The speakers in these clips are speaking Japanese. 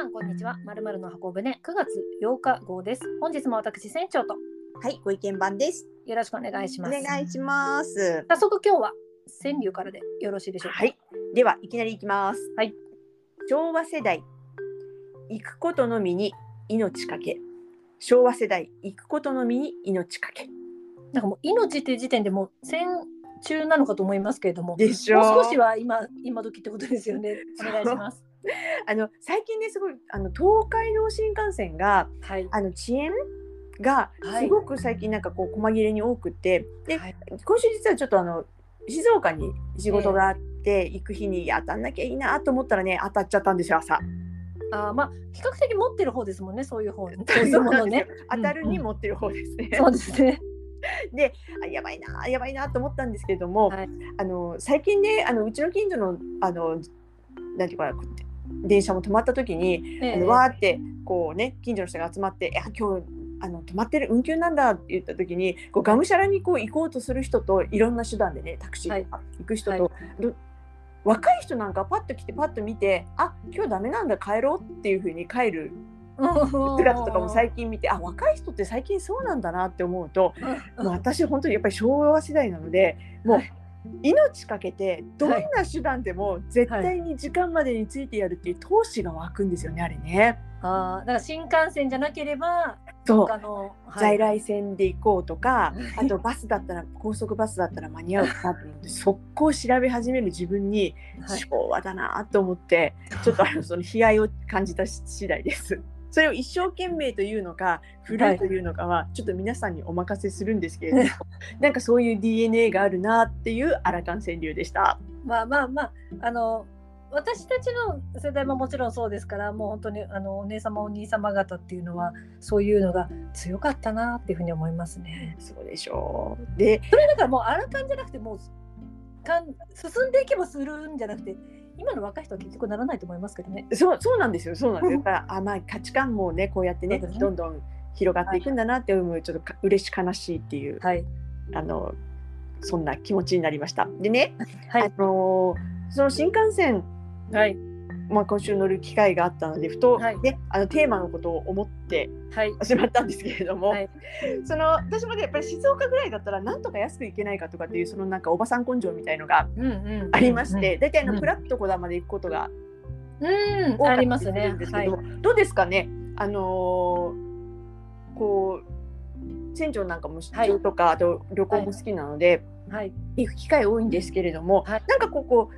さんこんにちは。まるまるの箱舟9月8日号です。本日も私船長とはい、ご意見番です。よろしくお願いしおます。願いします。早速今日は川柳からでよろしいでしょうか？はい、ではいきなりいきます。はい。昭和世代、行くことのみに命かけ。昭和世代、行くことのみに命かけ。なんかもう命っていう時点でもう戦中なのかと思いますけれども、でしょもう少しは今今時ってことですよね。お願いします。あの最近ねすごいあの東海道新幹線がはい。あの遅延がはいすごく最近なんかこう細切れに多くて、ではい今週実はちょっとあの静岡に仕事があって、行く日に当たんなきゃいいなと思ったらね当たっちゃったんですよ朝。あーまあ比較的持ってる方ですもんね。そういう方、そういうものね。当たるに持ってる方ですね。そうですね。あやばいなやばいなと思ったんですけれども、はいあの最近ねあのうちの近所のあのなんていうかな電車も止まった時に、えのわーってこうね近所の人が集まって「いや今日あの止まってる運休なんだ」って言った時にこうがむしゃらにこう行こうとする人といろんな手段でねタクシーとか行く人と、はい。ど若い人なんかパッと来てパッと見て「あ今日ダメなんだ帰ろう」っていうふうに帰る姿とかも最近見てあ若い人って最近そうなんだなって思うとうん。もう私本当にやっぱり昭和世代なのでもうはい命かけてどんな手段でも絶対に時間までについてやるっていう闘志が湧くんですよねあれね。ああ、だから新幹線じゃなければ、そう。他の、在来線で行こうとか、はい。あとバスだったら高速バスだったら間に合うかなと思って速攻調べ始める自分にはい。昭和だなと思って、ちょっとあのその悲哀を感じた次第です。それを一生懸命というのか古いというのかはちょっと皆さんにお任せするんですけれども、なんかそういう DNA があるなっていうアラカン川柳でした。まあまあまあ、あの、私たちの世代ももちろんそうですから、もう本当にあのお姉様お兄様方っていうのは、そういうのが強かったなっていうふうに思いますね。そうでしょう。で、それだからもうあらかんじゃなくて、もうかん進んでいけばするんじゃなくて、今の若い人は結局ならないと思いますけどね。そうそうなんですよ。そうなんですよ。だからあまあ価値観もねこうやってねねどんどん広がっていくんだなって思うちょっとか嬉し悲しいっていうはい。あのそんな気持ちになりました。でね、あ はい。のその新幹線、はい。まあ、今週乗る機会があったのでふと、はいねあのテーマのことを思ってはい。しまったんですけれども、はい その私もねやっぱり静岡ぐらいだったらなんとか安く行けないかとかっていうそのなんかおばさん根性みたいのがうんうん。ありまして、大体あうんのプラッとこだまで行くことがうん、多かったりありますすねるんです。けはいど、。どうですかね？あのーこう船長なんかも出張とか、あと旅行も好きなので、はい。行く機会多いんですけれども、はいなんかここ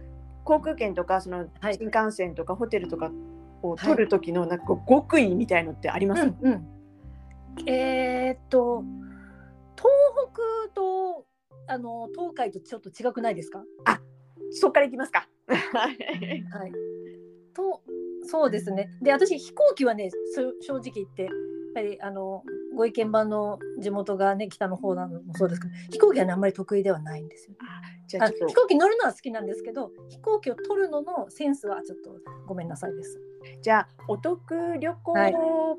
航空券とかそのはい新幹線とかホテルとかを取る時のなんか極意みたいのってあります、うんうん、えーっと東北とあの東海とちょっと違くないですか？そっから行きますか。はい。とそうですね。で私飛行機はねそ正直言ってやっぱりあのご意見番の地元がね北の方なのもそうですけど飛行機はねあんまり得意ではないんですよ。あじゃあ飛行機乗るのは好きなんですけど飛行機を取るののセンスはちょっとごめんなさいです。とじゃあお得旅行はい。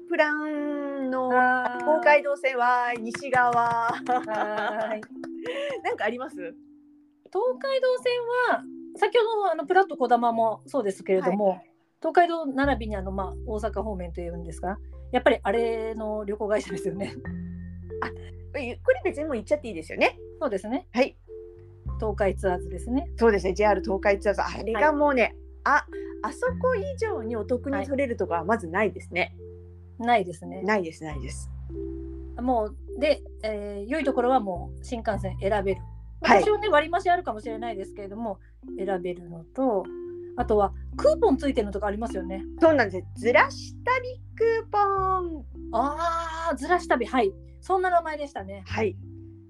プランのはーい。東海道線は西側。はーい。なんかあります？東海道線は先ほどのあのプラットこだまもそうですけれども、東海道並びにあの、まあ、大阪方面というんですか？やっぱりあれの旅行会社ですよね。えこれ別にもう行っちゃっていいですよね。そうですね。はい東海ツアーズですね。そうですね JR 東海ツアーズあれがもうね、ああそこ以上にお得に取れるとこはまずないですね。ないですね。ないですないです。もうで、えー良いところはもう新幹線選べる。はい多少ね割増あるかもしれないですけれども選べるのとあとはクーポンついてるのとかありますよね。そうなんです。ずらし旅クーポン。ああずらし旅はいそんな名前でしたね。はい。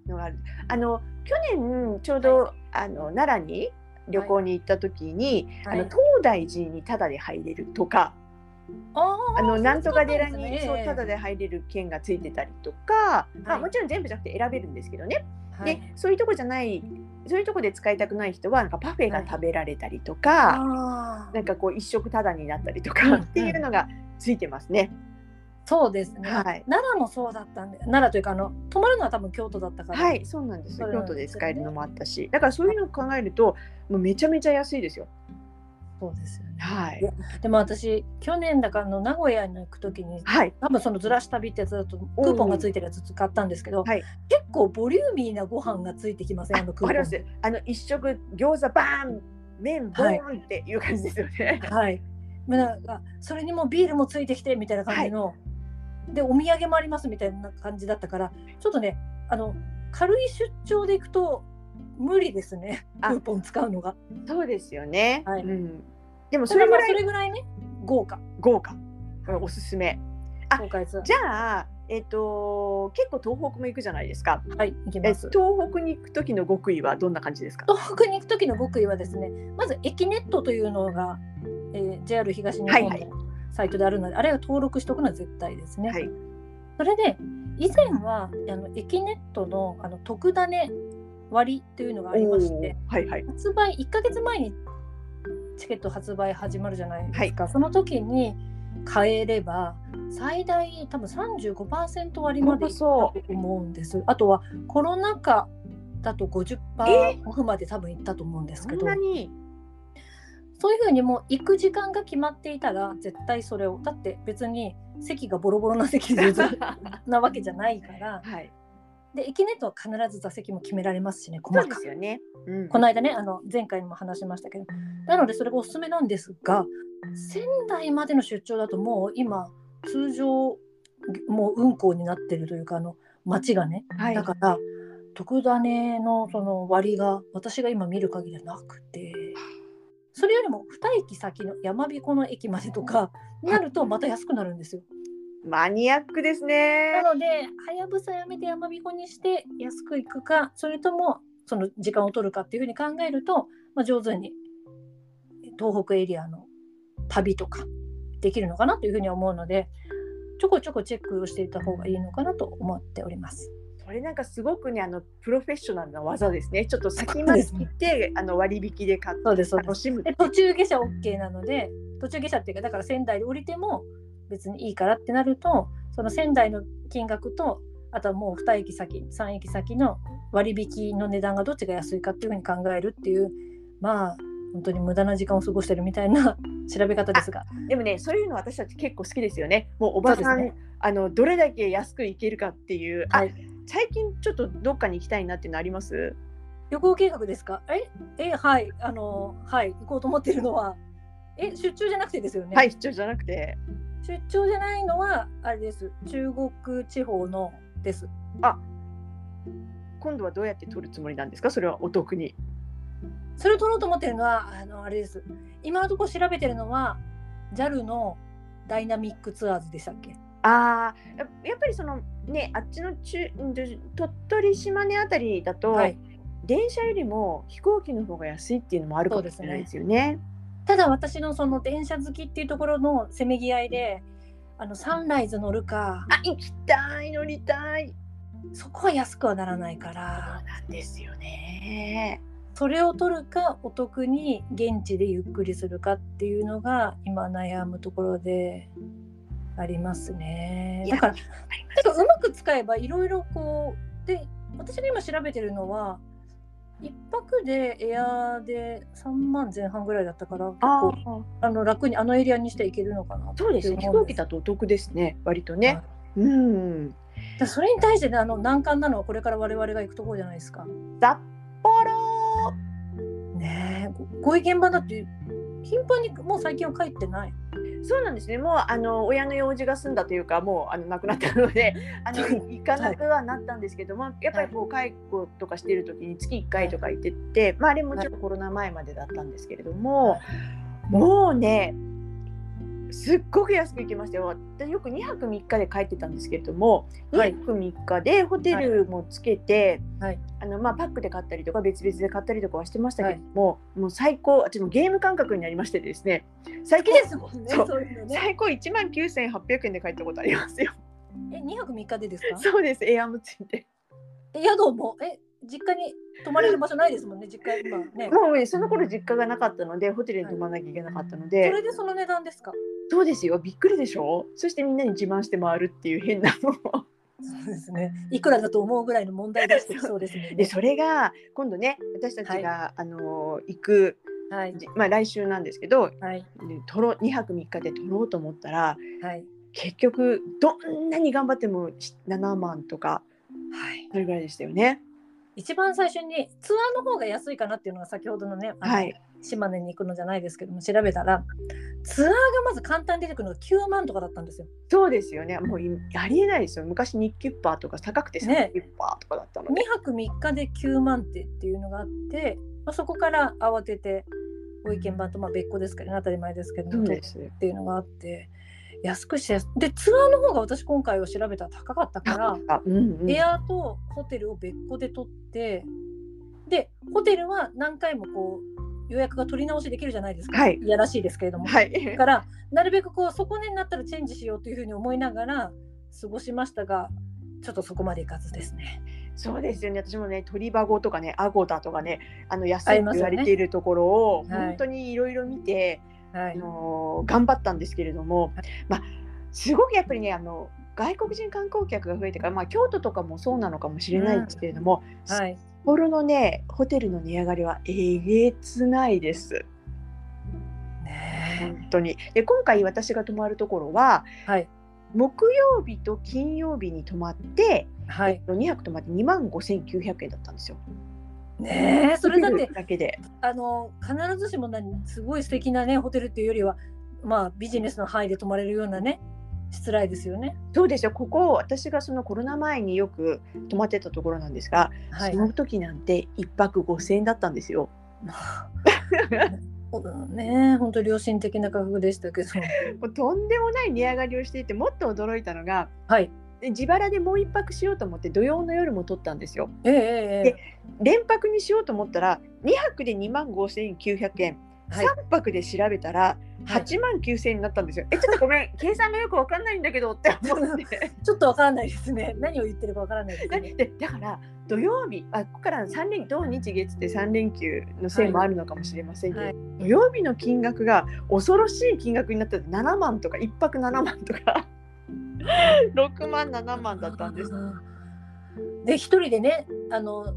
のがある。あの去年ちょうど、あの奈良に旅行に行った時に、はいあの東大寺にタダで入れるとか、あのなんとか寺にそうねタダで入れる券がついてたりとか、まあはいもちろん全部じゃなくて選べるんですけどね。はい。でそういうとこじゃないそういうとこで使いたくない人はなんかパフェが食べられたりとか、あー。なんかこう一食タダになったりとうんかっていうのがついてますね。そうですね、はい。奈良もそうだったんで奈良というかあの泊まるのは多分京都だったから。はい、そうなんです。そうなん京都で使えるのもあったし、だからそういうのを考えると、もうめちゃめちゃ安いですよ。そうですよね。はい。でも私去年だからあの名古屋に行く時にはい。多分そのずらし旅ってやつだとクーポンがついてるやつ使ったんですけど、はい。結構ボリューミーなご飯がついてきませんあのクーポン。わかりますあの一食餃子バーン麺ボーンっていう感じですよね。はい。まあなんかそれにもビールもついてきてみたいな感じの、でお土産もありますみたいな感じだったからちょっとねあの軽い出張で行くと無理ですねクあーポン使うのが。そうですよね。はいうん、でもそそれぐらいそれぐらいね豪華豪華おすすめ。あじゃあえっ、と結構東北も行くじゃないですか。はい行きえます。東北に行く時の極意はどんな感じですか？東北に行く時の極意はですねまず駅ネットというのが、えー JR 東日本のはいはいサイトであるので、あれを登録しておくのは絶対ですね。はいそれで以前はあの駅ネットのあの特ダネ割というのがありましてはいはい。発売1ヶ月前にチケット発売始まるじゃないですか、その時に買えれば最大多分35%割までいったと思うんです。あとはコロナ禍だと50%え？オフまで多分いったと思うんですそけど。んなに？そういうふうにもう行く時間が決まっていたら絶対それを。だって別に席がボロボロな席でなわけじゃないから。はい。で駅ネットは必ず座席も決められますしね細かくすよね。うんこの間ねあの前回にも話しましたけど。なのでそれがおすすめなんですが仙台までの出張だともう今通常もう運行になってるというかあの街がね。はい。だから特ダネのその割が私が今見る限りはなくて。それよりも2駅先の山彦の駅までとかになるとまた安くなるんですよ。マニアックですね。なのではやぶさやめて山彦にして安く行くかそれともその時間を取るかっていうふうに考えると、まあ、上手に東北エリアの旅とかできるのかなというふうに思うのでちょこちょこチェックをしていた方がいいのかなと思っております。それなんかすごくねあのプロフェッショナルな技ですね。ちょっと先まで行って、あの割引で買って楽しむ。で途中下車 OK なので途中下車っていうかだから仙台で降りても別にいいからってなるとその仙台の金額とあとはもう2駅先3駅先の割引の値段がどっちが安いかっていうふうに考えるっていうまあ本当に無駄な時間を過ごしてるみたいな 調べ方ですが。でもねそういうの私たち結構好きですよね。もうおばさん、そうですあのどれだけ安く行けるかっていう。あはい。最近ちょっとどっかに行きたいなっていうのあります？旅行計画ですか？え？えはい。あのはい。行こうと思ってるのは。え出張じゃなくてですよね、はい出張じゃなくて。出張じゃないのはあれです中国地方のです今度はどうやって取るつもりなんですか？それはお得に。それを取ろうと思ってるのはあのあれです今のところ調べてるのは JAL のダイナミックツアーズでしたっけ？ああややっぱりそのねあっちの中ん鳥取島根あたりだと、はい電車よりも飛行機の方が安いっていうのもあるかもしれないですよね。ただ私のその電車好きっていうところのせめぎ合いであのサンライズ乗るかあ行きたい乗りたい。そこは安くはならないかそうらなんですよね。それを取るかお得に現地でゆっくりするかっていうのが今悩むところでありますね。だからありまだからうまく使えばいろいろこうで私が今調べてるのは一泊でエアで3万前半ぐらいだったから結あ構あの楽にあのエリアにしていけるのかなそうですね。飛行機だとお得ですね。割とね。うん。だそれに対してねあの難関なのはこれから我々が行くところじゃないですか。札幌。ねえごご意見番だって頻繁にもう最近は帰ってない。そうなんですね。もうあの親の用事が済んだというか、もうあの亡くなったので、あの行かなくはなったんですけども、やっぱりこう介護とかしてる時に月1回とか行ってて、まああれもちろんコロナ前までだったんですけれども、もうね。すっごく安く行きましたよ。私よく2泊3日で帰ってたんですけれども、はい。2泊3日でホテルもつけて、はい。あのまあパックで買ったりとか別々で買ったりとかはしてましたけども、もう最高、私もゲーム感覚になりましてですね、最近すもんね。そういうのね。最高1万9800円で帰ったことありますよ。え2泊3日でですか？そうです、エアもついて。え宿も？え実家に泊まれる場所ないですもんね実家今ね。もうねその頃実家がなかったので、ホテルに泊まらなきゃいけなかったので、それでその値段ですか？そうですよ、びっくりでしょ？そしてみんなに自慢して回るっていう変なのを。そうですね。いくらだと思うぐらいの問題出してきそうですね。で、それが今度ね、私たちが、あの行くはいじまあ、来週なんですけどはいで取ろう2泊3日で取ろうと思ったらはい結局どんなに頑張っても7万とかはい。それぐらいでしたよね。一番最初にツアーの方が安いかなっていうのが先ほどのね、はい、島根に行くのじゃないですけども調べたらツアーがまず簡単に出てくるのが9万とかだったんですよ。そうですよね。もういありえないですよ。昔日キュッパーとか高くて3ね。キュッパーとかだったの2で、泊3日で9万ってっていうのがあって、まあ、そこから慌ててご意見番とまあ別個ですからね。当たり前ですけども取っていうのがあって安くしてでツアーの方が私今回を調べたら高かったから。あうんうん。エアーとホテルを別個で取ってでホテルは何回もこう予約が取り直しできるじゃないですか、はい。やらしいですけれども、はい。だからなるべくこう底値になったらチェンジしようというふうに思いながら過ごしましたがちょっとそこまでいかずですね。そうですよね。私もね鳥羽とかねアゴダとかねあの安あいと言われているところをはい。本当にいろいろ見て、あはい、の頑張ったんですけれども、まあ、すごくやっぱりねあの外国人観光客が増えてから、まあ、京都とかもそうなのかもしれないですけれども、はい、札幌のねホテルの値上がりはえげつないです。ね本当に。で今回私が泊まるところはえはい。木曜日と金曜日に泊まって、はい。2泊泊まって2万5900円だったんですよ。ねえそれだってだけであの必ずしも何すごい素敵なねホテルっていうよりはまあビジネスの範囲で泊まれるようなねしつらいですよね。そうですよここ私がそのコロナ前によく泊まってたところなんですが、はいその時なんて1泊5000円だったんですよ。ね本当良心的な価格でしたけど。もうとんでもない値上がりをしていてもっと驚いたのがはい。で自腹でもう1泊しようと思って土曜の夜も取ったんですよ。ええええで連泊にしようと思ったら2泊で2万5900円、はい3泊で調べたら8万9000円になったんですよ。えちょっとごめん 計算がよくわかんないんだけどって思って。ちょっとわからないですね。何を言ってるかわからないですでね。でだから土曜日あここから3連土日月って3連休のせいもあるのかもしれませんけど、はい土曜日の金額が恐ろしい金額になってて7万とか1泊7万とか6万7万だったんです。で一人でねあの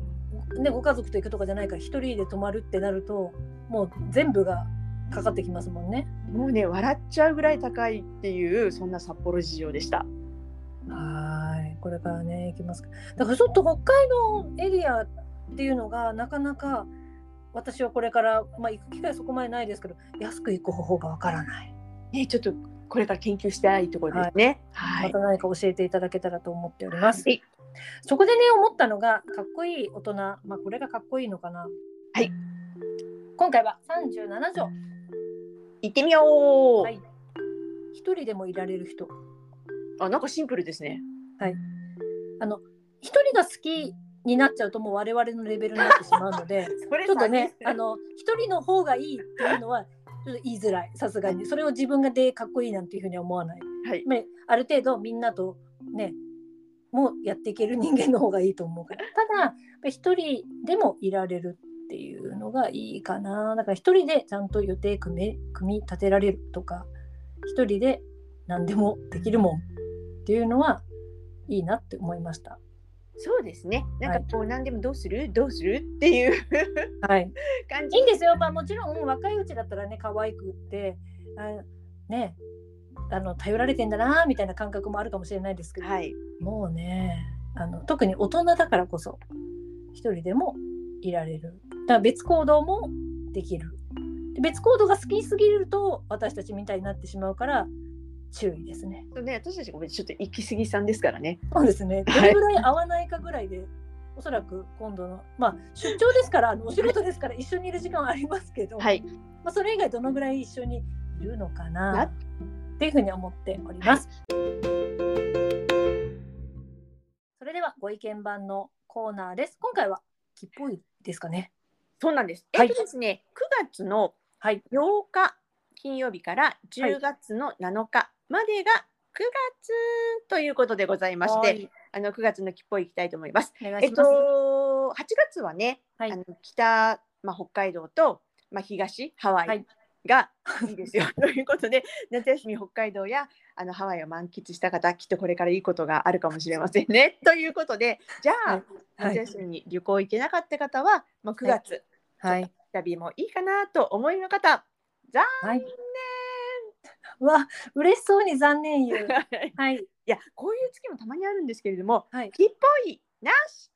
ねご家族と行くとかじゃないから一人で泊まるってなるともう全部がかかってきますもんね。もうね笑っちゃうぐらい高いっていうそんな札幌事情でした。はいこれからね行きますかだからちょっと北海道エリアっていうのがなかなか私はこれから、まあ、行く機会そこまでないですけど安く行く方法がわからない。ねちょっとこれから研究したいところですね。はい。また何か教えていただけたらと思っております。はいそこでね思ったのがかっこいい大人、まあ、これがかっこいいのかな。はい。今回は37条。行ってみよう。はい一人でもいられる人。あなんかシンプルですね。あの一人が好きになっちゃうともう我々のレベルになってしまうので ちょっとねさあの一人の方がいいっていうのは言いづらいさすがにそれを自分がでかっこいいなんていうふうには思わない。はい。まあある程度みんなとねもうやっていける人間の方がいいと思うから ただ一人でもいられるっていうのがいいかなだから一人でちゃんと予定組め組み立てられるとか一人で何でもできるもんっていうのはいいなって思いました。そうですね。なんかこう何でもどうする？どうする？っていうはい、感じいいんですよ、まあ、もちろん若いうちだったらね可愛くってあねあの頼られてんだなみたいな感覚もあるかもしれないですけど、はい。もうねあの特に大人だからこそ一人でもいられる。だから別行動もできる。で別行動が好きすぎると私たちみたいになってしまうから注意ですねね私たちごめんちょっと行き過ぎさんですからね。そうですねどはいれぐらい合わないかぐらいで、おそらく今度のまあ出張ですからあのお仕事ですから一緒にいる時間はありますけど、はい。まあ、それ以外どのぐらい一緒にいるのかななっていうふうに思っております。それではご意見番のコーナーです。今回は木っぽいですかね。そうなんです。はいえっとですね、9月のはい。8日金曜日から10月の7日までが9月ということでございまして、はいあの9月の木っぽい行きたいと思います。ます。と8月はね、はいあの北まあ北海道とまあ東ハワはいイが いいですよ、ということで夏休み北海道やあのハワイを満喫した方きっとこれからいいことがあるかもしれませんね。ということでじゃあ、はいはい夏休みに旅行行けなかった方は、まあ、9月、はい。旅もいいかなと思いの方残はい。うわ、嬉しそうに残念言う。念 いはい。やこういう月もたまにあるんですけれどもはい。木っぽいなし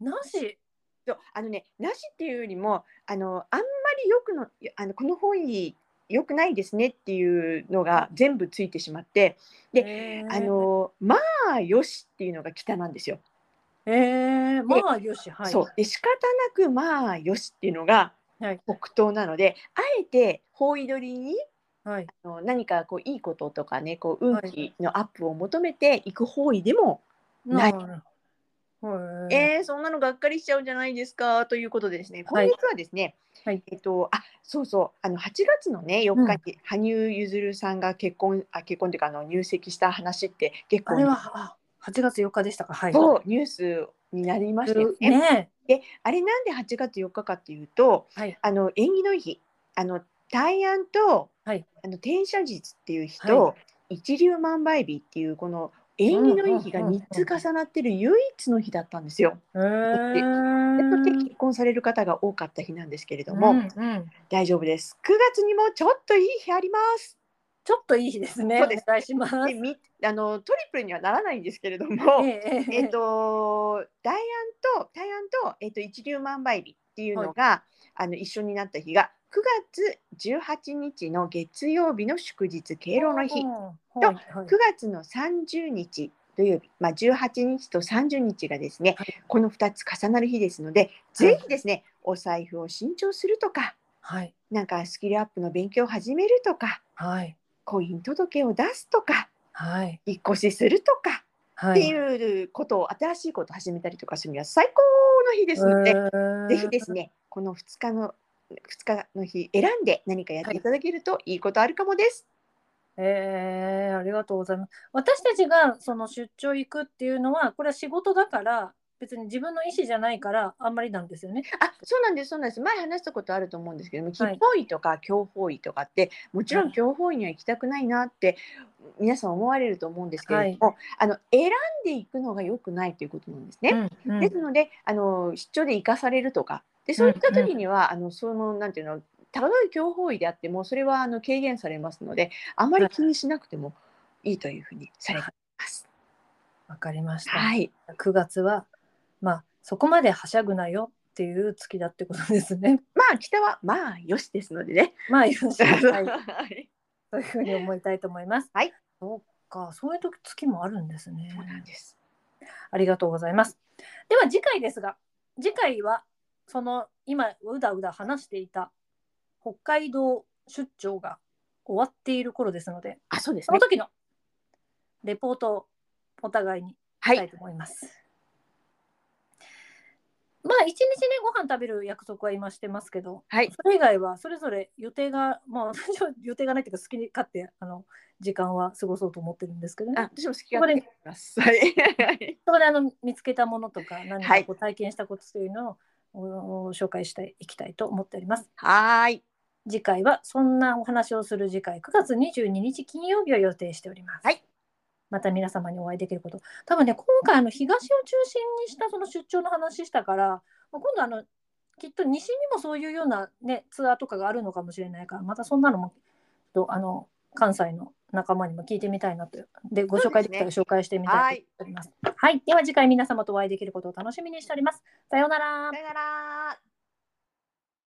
なし？そうあのねなしっていうよりもあのあんまりよくのあのこの方位良くないですねっていうのが全部ついてしまってであ。のまあよしっていうのが北なんですよ。ええまあよし。はい。そうで仕方なくまあよしっていうのがはい。北東なのであえて方位取りにはい。あの何かこういいこととかねこう運はい気のアップを求めていく方位でも、ない。はい。えー、そんなのがっかりしちゃうんじゃないですかということでですね今はい月はですね、はいえっとあそうそうあの8月のね4日に羽生結弦さんが結婚あ結婚というかあの入籍した話って結構あれはあ8月4日でしたか。はい。そうニュースになりましたよね。ね。であれなんで8月4日かっていうとはい。あの縁起のいい日あの大安と、はいあの天赦日っていう日と、は一粒万倍日っていうこの縁起のいい日がうんうんうん3つ重なってる唯一の日だったんですよ。へで結婚される方が多かった日なんですけれども、うんうん大丈夫です。9月にもちょっといい日あります。ちょっといい日ですね。そうですお願いします。でみあのトリプルにはならないんですけれども、えええっと大安と大安とえっと一粒万倍日っていうのが、あの一緒になった日が9月18日の月曜日の祝日敬老の日。うんはいはい。9月の30日土曜日、まあ、18日と30日がですね、はい。この2つ重なる日ですので、ぜひですねお財布を新調するとかはい。なんかスキルアップの勉強を始めるとかはい。婚姻届を出すとかはい。引っ越しするとかってはい。いうことを、新しいことを始めたりとかするには最高の日ですので、ぜひですねこの2日の2日の日選んで何かやっていただけるといいことあるかもです。えー、ありがとうございます。私たちがその出張行くっていうのは、これは仕事だから、別に自分の意思じゃないから、あんまりなんですよね。あそうなんですそうなんです前話したことあると思うんですけどもはい吉方位とか強方位とかってもちろはいん強方位には行きたくないなって皆さん思われると思うんですけれども、あの選んでいくのが良くないということなんですね。うんうんですのであの出張で生かされるとかでそういった時には、あのそのなんていうのたとえ強方位であってもそれはあの軽減されますのであまり気にしなくてもいいというふうにされています。わかりました。はい、9月は、まあ、そこまではしゃぐなよっていう月だってことですね。まあ北はまあよしですのでね。まあ、よし、はい、はいそういうふうに思いたいと思います。はい。そうか、そういう時月もあるんですね。そうなんです。ありがとうございます。では次回ですが、次回はその今うだうだ話していた北海道出張が終わっている頃ですので、あそうですねその。時のレポートをお互いにはい。したいと思います。まあ一日ねご飯食べる約束は今してますけど、はい。それ以外はそれぞれ予定がまあ私は 予定がないっていうか好きに勝手あの時間は過ごそうと思ってるんですけどね。あ私も好き勝手やります。はい。そこであの見つけたものとか何はいかこう体験したことというのをおお紹介していきたいと思っております。はーい。次回はそんなお話をする次回9月22日金曜日を予定しております。はいまた皆様にお会いできること。多分ね今回あの東を中心にしたその出張の話したから、まあ今度あのきっと西にもそういうようなねツアーとかがあるのかもしれないからまたそんなのもとあの関西の仲間にも聞いてみたいなとでご紹介できたら紹介してみたいと思います。はい、では次回皆様とお会いできることを楽しみにしております。さようならさ。よなら。